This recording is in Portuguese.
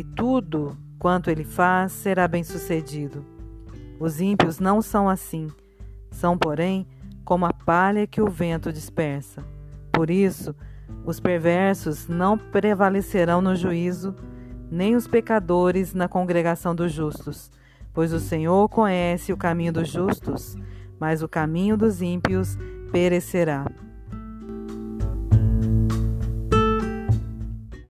e tudo quanto ele faz será bem-sucedido. Os ímpios não são assim, são, porém, como a palha que o vento dispersa. Por isso, os perversos não prevalecerão no juízo, nem os pecadores na congregação dos justos, pois o Senhor conhece o caminho dos justos, mas o caminho dos ímpios perecerá.